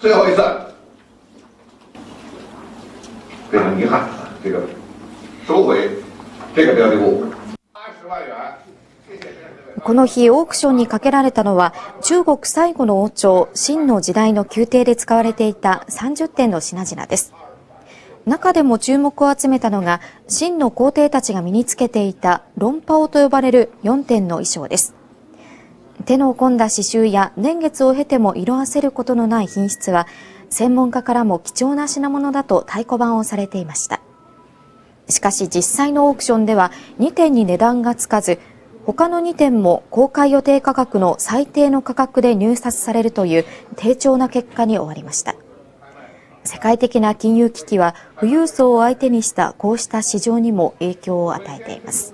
最后一次，非常遗憾，这个收回这个标的物。この日、オークションにかけられたのは、中国最後の王朝、秦の時代の宮廷で使われていた30点の品々です。中でも注目を集めたのが、秦の皇帝たちが身につけていた論破王と呼ばれる4点の衣装です。手の込んだ刺繍や年月を経ても色あせることのない品質は、専門家からも貴重な品物だと太鼓判をされていました。しかし実際のオークションでは2点に値段がつかず、他の2点も公開予定価格の最低の価格で入札されるという低調な結果に終わりました。世界的な金融危機は富裕層を相手にしたこうした市場にも影響を与えています。